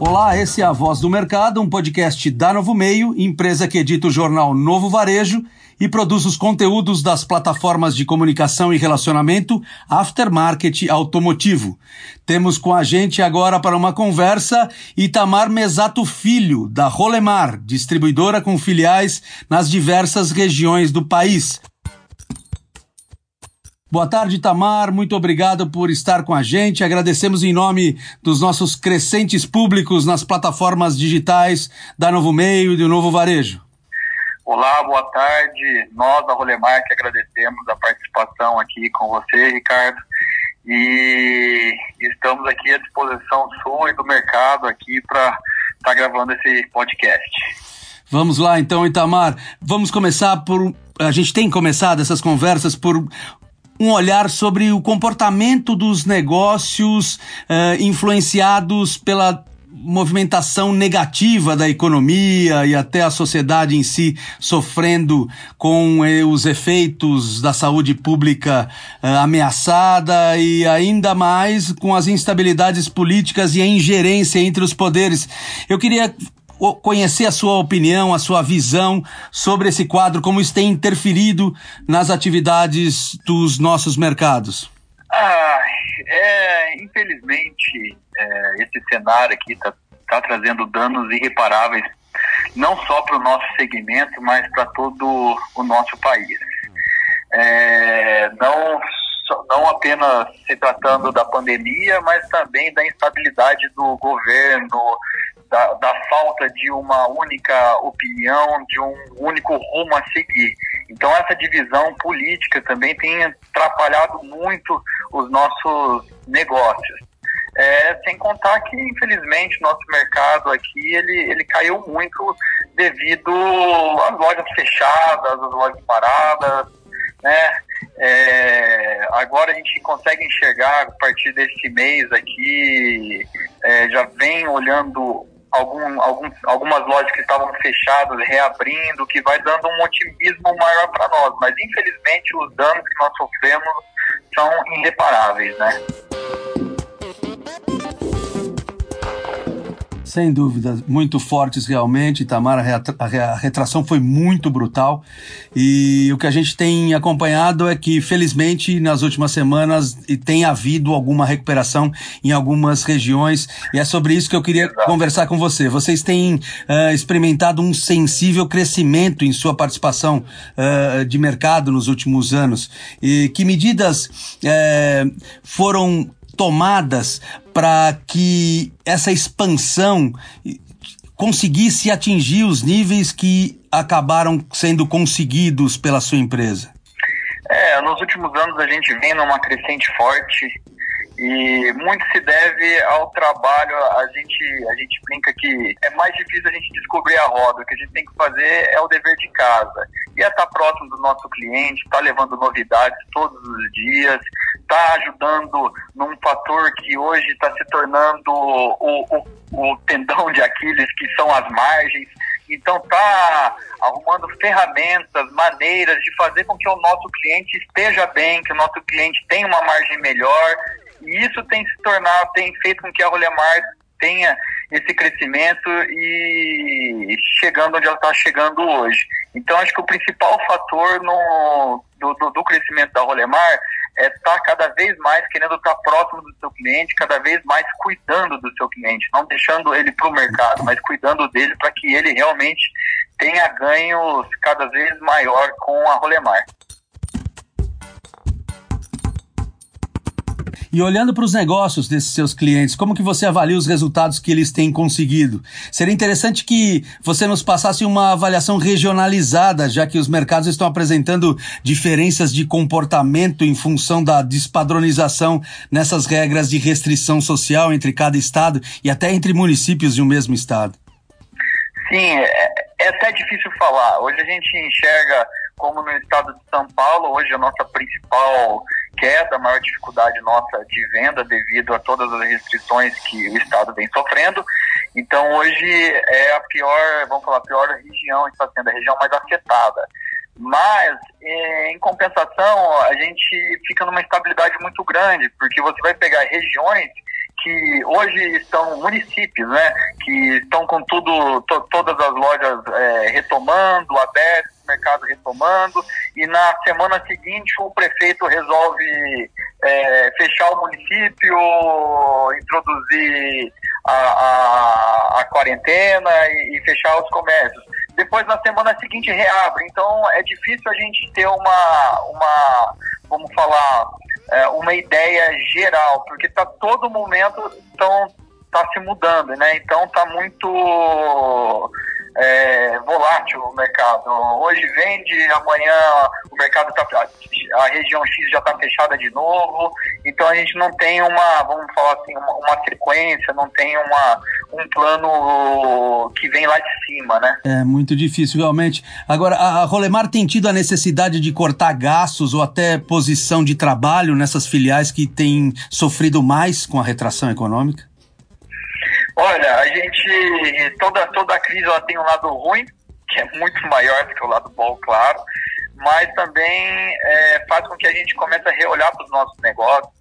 Olá, esse é a Voz do Mercado, um podcast da Novo Meio, empresa que edita o jornal Novo Varejo e produz os conteúdos das plataformas de comunicação e relacionamento Aftermarket Automotivo. Temos com a gente agora para uma conversa Itamar Mesato Filho, da Rolemar, distribuidora com filiais nas diversas regiões do país. Boa tarde, Tamar. Muito obrigado por estar com a gente. Agradecemos em nome dos nossos crescentes públicos nas plataformas digitais da Novo Meio e do Novo Varejo. Olá, boa tarde. Nós, da Rolemar, que agradecemos a participação aqui com você, Ricardo. E estamos aqui à disposição sua e do mercado aqui para estar tá gravando esse podcast. Vamos lá então, Itamar. Vamos começar por. A gente tem começado essas conversas por um olhar sobre o comportamento dos negócios uh, influenciados pela movimentação negativa da economia e até a sociedade em si sofrendo com eh, os efeitos da saúde pública eh, ameaçada e ainda mais com as instabilidades políticas e a ingerência entre os poderes. Eu queria conhecer a sua opinião, a sua visão sobre esse quadro, como isso tem interferido nas atividades dos nossos mercados. Ah, é, infelizmente, é, esse cenário aqui está tá trazendo danos irreparáveis, não só para o nosso segmento, mas para todo o nosso país. É, não, não apenas se tratando da pandemia, mas também da instabilidade do governo, da, da falta de uma única opinião, de um único rumo a seguir. Então essa divisão política também tem atrapalhado muito os nossos negócios. É, sem contar que, infelizmente, nosso mercado aqui ele, ele caiu muito devido às lojas fechadas, às lojas paradas, né? É, agora a gente consegue enxergar a partir desse mês aqui, é, já vem olhando algum, algum, algumas lojas que estavam fechadas reabrindo, que vai dando um otimismo maior para nós. Mas infelizmente os danos que nós sofremos são irreparáveis, né? Sem dúvida, muito fortes realmente, Itamar. A retração foi muito brutal. E o que a gente tem acompanhado é que, felizmente, nas últimas semanas tem havido alguma recuperação em algumas regiões. E é sobre isso que eu queria Exato. conversar com você. Vocês têm uh, experimentado um sensível crescimento em sua participação uh, de mercado nos últimos anos. E que medidas uh, foram tomadas para que essa expansão conseguisse atingir os níveis que acabaram sendo conseguidos pela sua empresa? É, nos últimos anos a gente vem numa crescente forte e muito se deve ao trabalho. A gente, a gente brinca que é mais difícil a gente descobrir a roda. O que a gente tem que fazer é o dever de casa. E é estar próximo do nosso cliente, estar levando novidades todos os dias, está ajudando num fator que hoje está se tornando o, o, o tendão de Aquiles, que são as margens. Então está arrumando ferramentas, maneiras de fazer com que o nosso cliente esteja bem, que o nosso cliente tenha uma margem melhor. E isso tem se tornado, tem feito com que a Rolemar tenha esse crescimento e chegando onde ela está chegando hoje. Então acho que o principal fator no, do, do, do crescimento da Rolemar é estar tá cada vez mais querendo estar tá próximo do seu cliente, cada vez mais cuidando do seu cliente, não deixando ele para o mercado, mas cuidando dele para que ele realmente tenha ganhos cada vez maior com a Rolemar. E olhando para os negócios desses seus clientes, como que você avalia os resultados que eles têm conseguido? Seria interessante que você nos passasse uma avaliação regionalizada, já que os mercados estão apresentando diferenças de comportamento em função da despadronização nessas regras de restrição social entre cada estado e até entre municípios de um mesmo estado. Sim, é, é até difícil falar. Hoje a gente enxerga como no estado de São Paulo, hoje a nossa principal queda, a maior dificuldade nossa de venda devido a todas as restrições que o Estado vem sofrendo. Então hoje é a pior, vamos falar, a pior região, está sendo a região mais afetada. Mas, é, em compensação, a gente fica numa estabilidade muito grande, porque você vai pegar regiões que que hoje estão municípios, né, que estão com tudo, to, todas as lojas é, retomando, abertas, mercado retomando, e na semana seguinte o prefeito resolve é, fechar o município, introduzir a, a, a quarentena e, e, fechar os comércios. Depois, na semana seguinte, reabre. Então, é difícil a gente ter uma, uma vamos falar, é, uma ideia geral, porque está todo momento tão, tá se mudando, né? Então, está muito é, volátil o mercado. Hoje vende, amanhã o mercado tá, a região X já está fechada de novo. Então a gente não tem uma, vamos falar assim, uma, uma, sequência, não tem uma, um plano que vem lá de cima, né? É muito difícil realmente. Agora, a Rolemar tem tido a necessidade de cortar gastos ou até posição de trabalho nessas filiais que têm sofrido mais com a retração econômica? Olha, a gente. Toda, toda a crise ela tem um lado ruim, que é muito maior do que o lado bom, claro, mas também é, faz com que a gente comece a reolhar para os nossos negócios,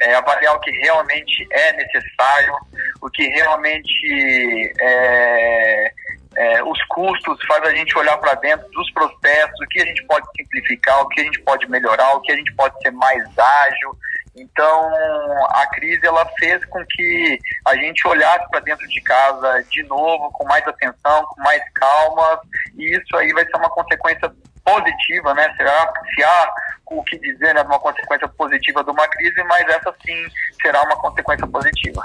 é, avaliar o que realmente é necessário, o que realmente é, é, os custos, faz a gente olhar para dentro dos processos, o que a gente pode simplificar, o que a gente pode melhorar, o que a gente pode ser mais ágil. Então, a crise ela fez com que a gente olhasse para dentro de casa de novo, com mais atenção, com mais calma, e isso aí vai ser uma consequência positiva, né? Será se há o que dizer, né, uma consequência positiva de uma crise, mas essa sim será uma consequência positiva.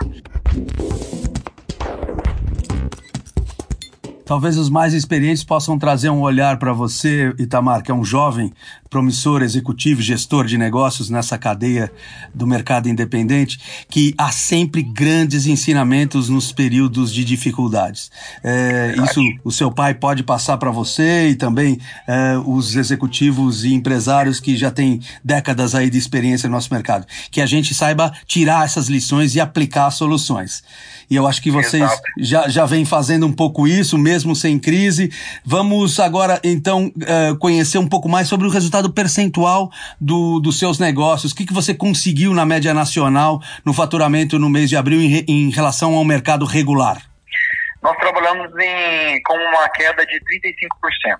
Talvez os mais experientes possam trazer um olhar para você, Itamar, que é um jovem promissor executivo, gestor de negócios nessa cadeia do mercado independente, que há sempre grandes ensinamentos nos períodos de dificuldades. É, isso o seu pai pode passar para você e também é, os executivos e empresários que já têm décadas aí de experiência no nosso mercado. Que a gente saiba tirar essas lições e aplicar soluções. E eu acho que vocês já, já vêm fazendo um pouco isso, mesmo sem crise. Vamos agora, então, uh, conhecer um pouco mais sobre o resultado percentual do, dos seus negócios. O que, que você conseguiu na média nacional no faturamento no mês de abril em, em relação ao mercado regular? Nós trabalhamos em, com uma queda de 35%.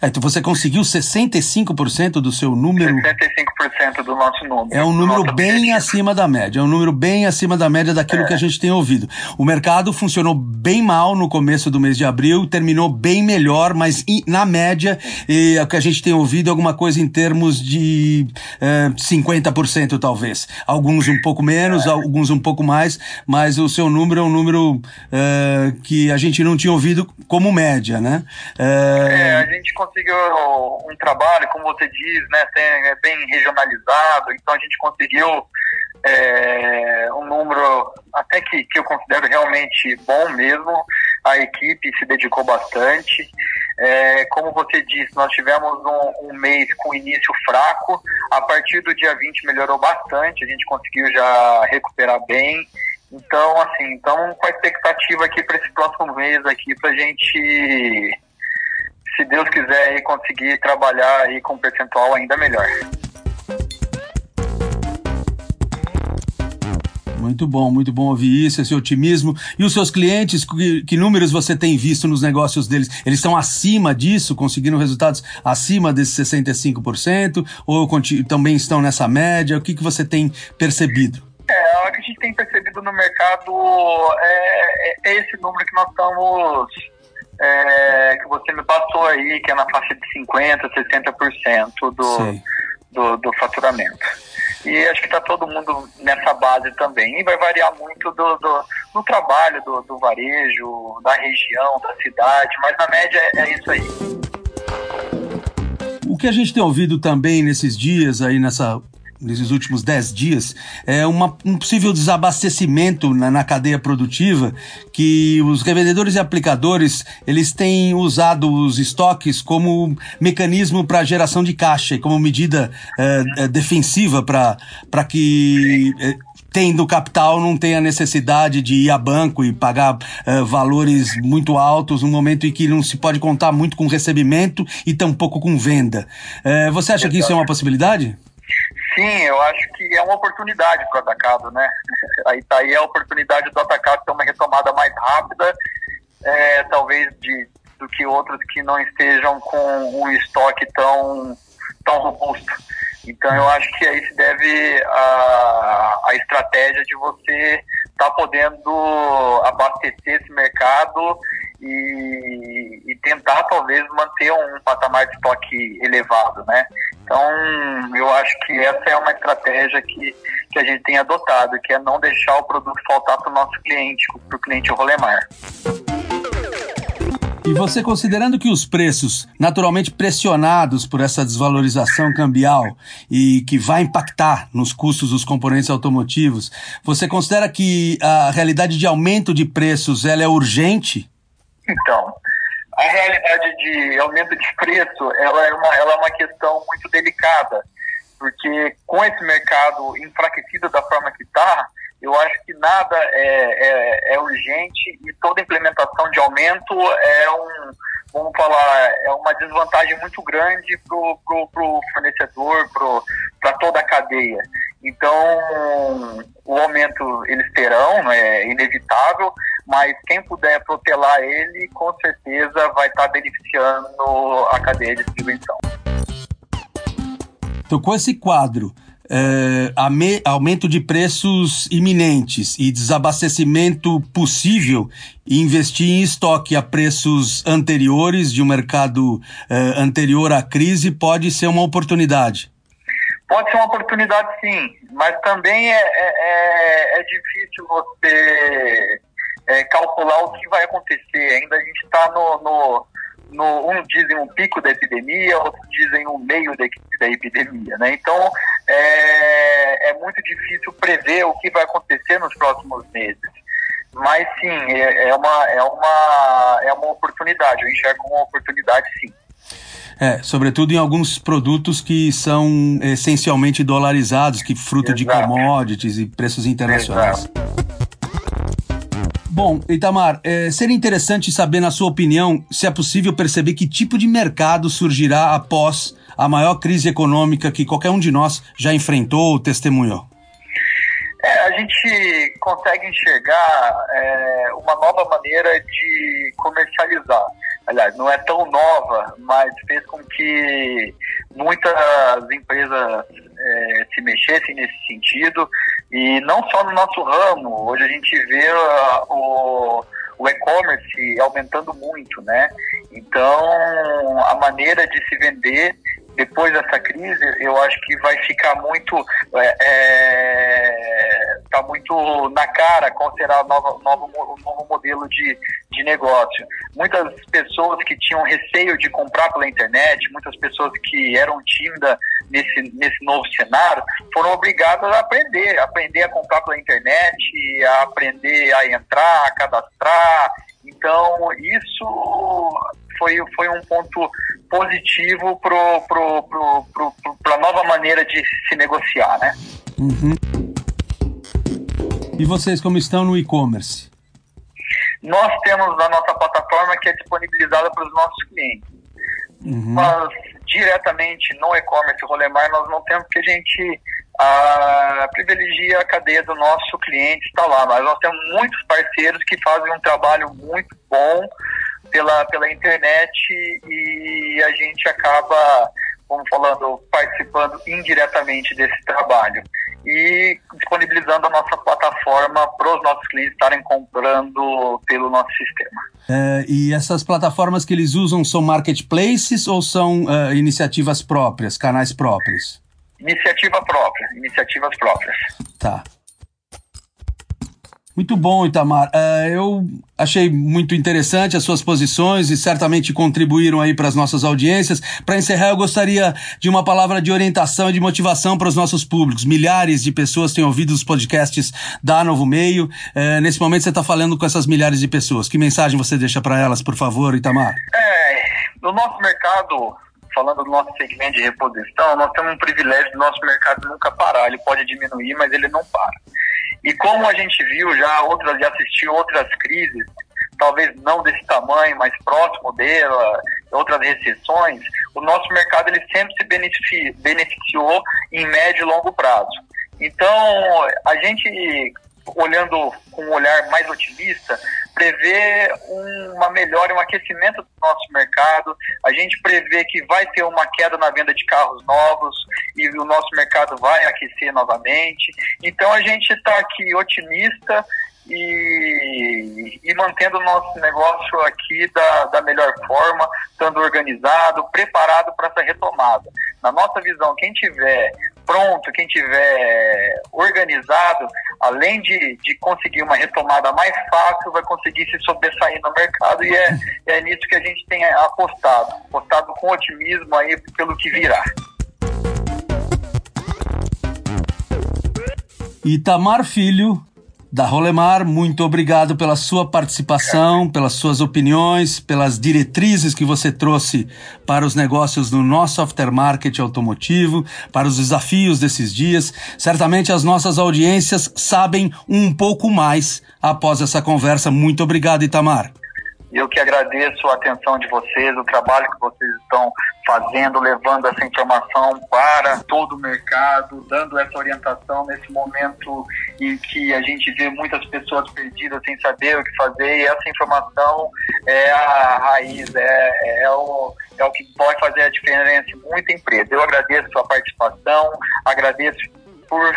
É, então você conseguiu 65% do seu número. 65% do nosso número. É um número bem objetivo. acima da média. É um número bem acima da média daquilo é. que a gente tem ouvido. O mercado funcionou bem mal no começo do mês de abril, terminou bem melhor, mas na média, e, o que a gente tem ouvido é alguma coisa em termos de é, 50% talvez. Alguns um pouco menos, é. alguns um pouco mais, mas o seu número é um número é, que a gente não tinha ouvido como média, né? É, é a gente conseguiu um trabalho, como você diz, né, é bem regionalizado, então a gente conseguiu é, um número até que, que eu considero realmente bom mesmo. A equipe se dedicou bastante. É, como você disse, nós tivemos um, um, mês com início fraco. A partir do dia 20 melhorou bastante, a gente conseguiu já recuperar bem. Então, assim, então com a expectativa aqui para esse próximo mês aqui para a gente se Deus quiser, aí, conseguir trabalhar aí com um percentual ainda melhor. Muito bom, muito bom ouvir isso, esse otimismo. E os seus clientes, que, que, números você tem visto nos negócios deles? Eles estão acima disso, conseguindo resultados acima desses 65%? Ou também estão nessa média? O que, que você tem percebido? É, o que a gente tem percebido no mercado é, é, é esse número que nós estamos é, que você me passou aí, que é na faixa de 50%, 60% do, do, do faturamento. E acho que está todo mundo nessa base também. E vai variar muito do, do, do trabalho, do, do, varejo, da região, da cidade, mas na média é, é isso aí. O que a gente tem ouvido também nesses dias aí nessa nesses últimos 10 dias, é uma, um possível desabastecimento na, na, cadeia produtiva, que os revendedores e aplicadores eles têm usado os estoques como mecanismo para geração de caixa e como medida é, é, defensiva para que é, tendo capital não tenha necessidade de ir a banco e pagar é, valores muito altos no momento em que não se pode contar muito com recebimento e tampouco com venda. É, você acha que isso é uma possibilidade? Sim, eu acho que é uma oportunidade para o atacado, né? Aí tá aí a oportunidade do atacado ter uma retomada mais rápida, é, talvez de, do que outros que não estejam com um estoque tão, tão robusto. Então eu acho que aí se deve a, a estratégia de você estar tá podendo abastecer esse mercado e, e, tentar talvez manter um patamar de estoque elevado, né? Então eu acho que essa é uma estratégia que, que a gente tem adotado, que é não deixar o produto faltar para o nosso cliente, para o cliente Rolemar. E você considerando que os preços, naturalmente pressionados por essa desvalorização cambial e que vai impactar nos custos dos componentes automotivos, você considera que a realidade de aumento de preços ela é urgente? Então, a realidade de aumento de preço ela é uma, ela é uma questão muito delicada, porque com esse mercado enfraquecido da forma que está, eu acho que nada é, é, é, urgente e toda implementação de aumento é um, vamos falar, é uma desvantagem muito grande para o fornecedor, para toda a cadeia. Então, o aumento eles terão, é inevitável, mas quem puder protelar ele, com certeza vai estar beneficiando a cadeia de distribuição. Então, com esse quadro, é, aumento de preços iminentes e desabastecimento possível e investir em estoque a preços anteriores de um mercado é, anterior à crise pode ser uma oportunidade. Pode ser uma oportunidade sim, mas também é, é, é, é difícil você é, calcular o que vai acontecer. Ainda a gente está no, no no, um dizem um pico da epidemia, outros dizem um meio da, da epidemia, né? Então é, é muito difícil prever o que vai acontecer nos próximos meses. Mas sim, é, é uma, é, uma, é uma oportunidade, eu enxergo uma oportunidade sim. É, sobretudo em alguns produtos que são essencialmente dolarizados, que fruto Exato. de commodities e preços internacionais. Exato. Bom, Itamar, é, seria interessante saber, na sua opinião, se é possível perceber que tipo de mercado surgirá após a maior crise econômica que qualquer um de nós já enfrentou ou testemunhou. É, a gente consegue enxergar é, uma nova maneira de comercializar. Aliás, não é tão nova, mas fez com que muitas empresas é, se mexessem nesse sentido e não só no nosso ramo, hoje a gente vê uh, o, o e-commerce aumentando muito, né? Então, a maneira de se vender depois dessa crise, eu acho que vai ficar muito, é, é, tá muito na cara qual será o novo, novo, o novo modelo de, de negócio. Muitas pessoas que tinham receio de comprar pela internet, muitas pessoas que eram tímidas nesse, nesse novo cenário, foram obrigadas a aprender, aprender a comprar pela internet, a aprender a entrar, a cadastrar. Então, isso foi, foi um ponto positivo para pro, pro, pro, pro, a nova maneira de se negociar, né? Uhum. E vocês como estão no e-commerce? Nós temos a nossa plataforma que é disponibilizada para os nossos clientes. Uhum. Mas diretamente no e-commerce Rolemar nós não temos porque a gente ah, privilegia a cadeia do nosso cliente está lá, mas nós temos muitos parceiros que fazem um trabalho muito bom pela, pela internet e a gente acaba, como falando, participando indiretamente desse trabalho e disponibilizando a nossa plataforma para os nossos clientes estarem comprando pelo nosso sistema. É, e essas plataformas que eles usam são marketplaces ou são uh, iniciativas próprias, canais próprios? Iniciativa própria, iniciativas próprias. Tá. Muito bom, Itamar. Uh, eu achei muito interessante as suas posições e certamente contribuíram aí para as nossas audiências. Para encerrar, eu gostaria de uma palavra de orientação e de motivação para os nossos públicos. Milhares de pessoas têm ouvido os podcasts da Novo Meio. Uh, nesse momento você está falando com essas milhares de pessoas. Que mensagem você deixa para elas, por favor, Itamar? É, no nosso mercado, falando do nosso segmento de reposição, nós temos um privilégio do nosso mercado nunca parar. Ele pode diminuir, mas ele não para. E como a gente viu já outras, já assistiu outras crises, talvez não desse tamanho, mas próximo dela, outras recessões, o nosso mercado ele sempre se beneficiou em médio e longo prazo. Então, a gente, olhando com um olhar mais otimista, prevê uma melhora, um aquecimento do nosso mercado. A gente prevê que vai ter uma queda na venda de carros novos e o nosso mercado vai aquecer novamente. Então a gente está aqui otimista e, e, mantendo o nosso negócio aqui da, da melhor forma, estando organizado, preparado para essa retomada. Na nossa visão, quem tiver pronto, quem tiver organizado, além de, de conseguir uma retomada mais fácil, vai conseguir se sobressair no mercado e é, é nisso que a gente tem apostado, apostado com otimismo aí pelo que virá. Itamar Filho, da Rolemar, muito obrigado pela sua participação, pelas suas opiniões, pelas diretrizes que você trouxe para os negócios do nosso aftermarket automotivo, para os desafios desses dias. Certamente as nossas audiências sabem um pouco mais após essa conversa. Muito obrigado, Itamar. Eu que agradeço a atenção de vocês, o trabalho que vocês estão fazendo, levando essa informação para todo o mercado, dando essa orientação nesse momento em que a gente vê muitas pessoas perdidas sem saber o que fazer, e essa informação é a raiz, é, é, o, é o que pode fazer a diferença em muita empresa. Eu agradeço a sua participação, agradeço por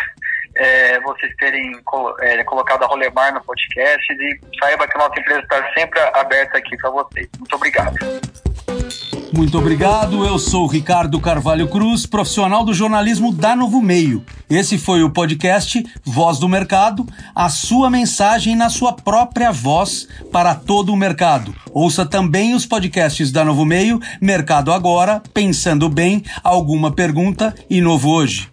é, vocês terem é, colocado a Rolemar no podcast e saiba que nossa empresa está sempre aberta aqui para vocês. Muito obrigado. Muito obrigado. Eu sou Ricardo Carvalho Cruz, profissional do jornalismo da Novo Meio. Esse foi o podcast Voz do Mercado, a sua mensagem na sua própria voz para todo o mercado. Ouça também os podcasts da Novo Meio, Mercado Agora, Pensando Bem, Alguma Pergunta e Novo Hoje.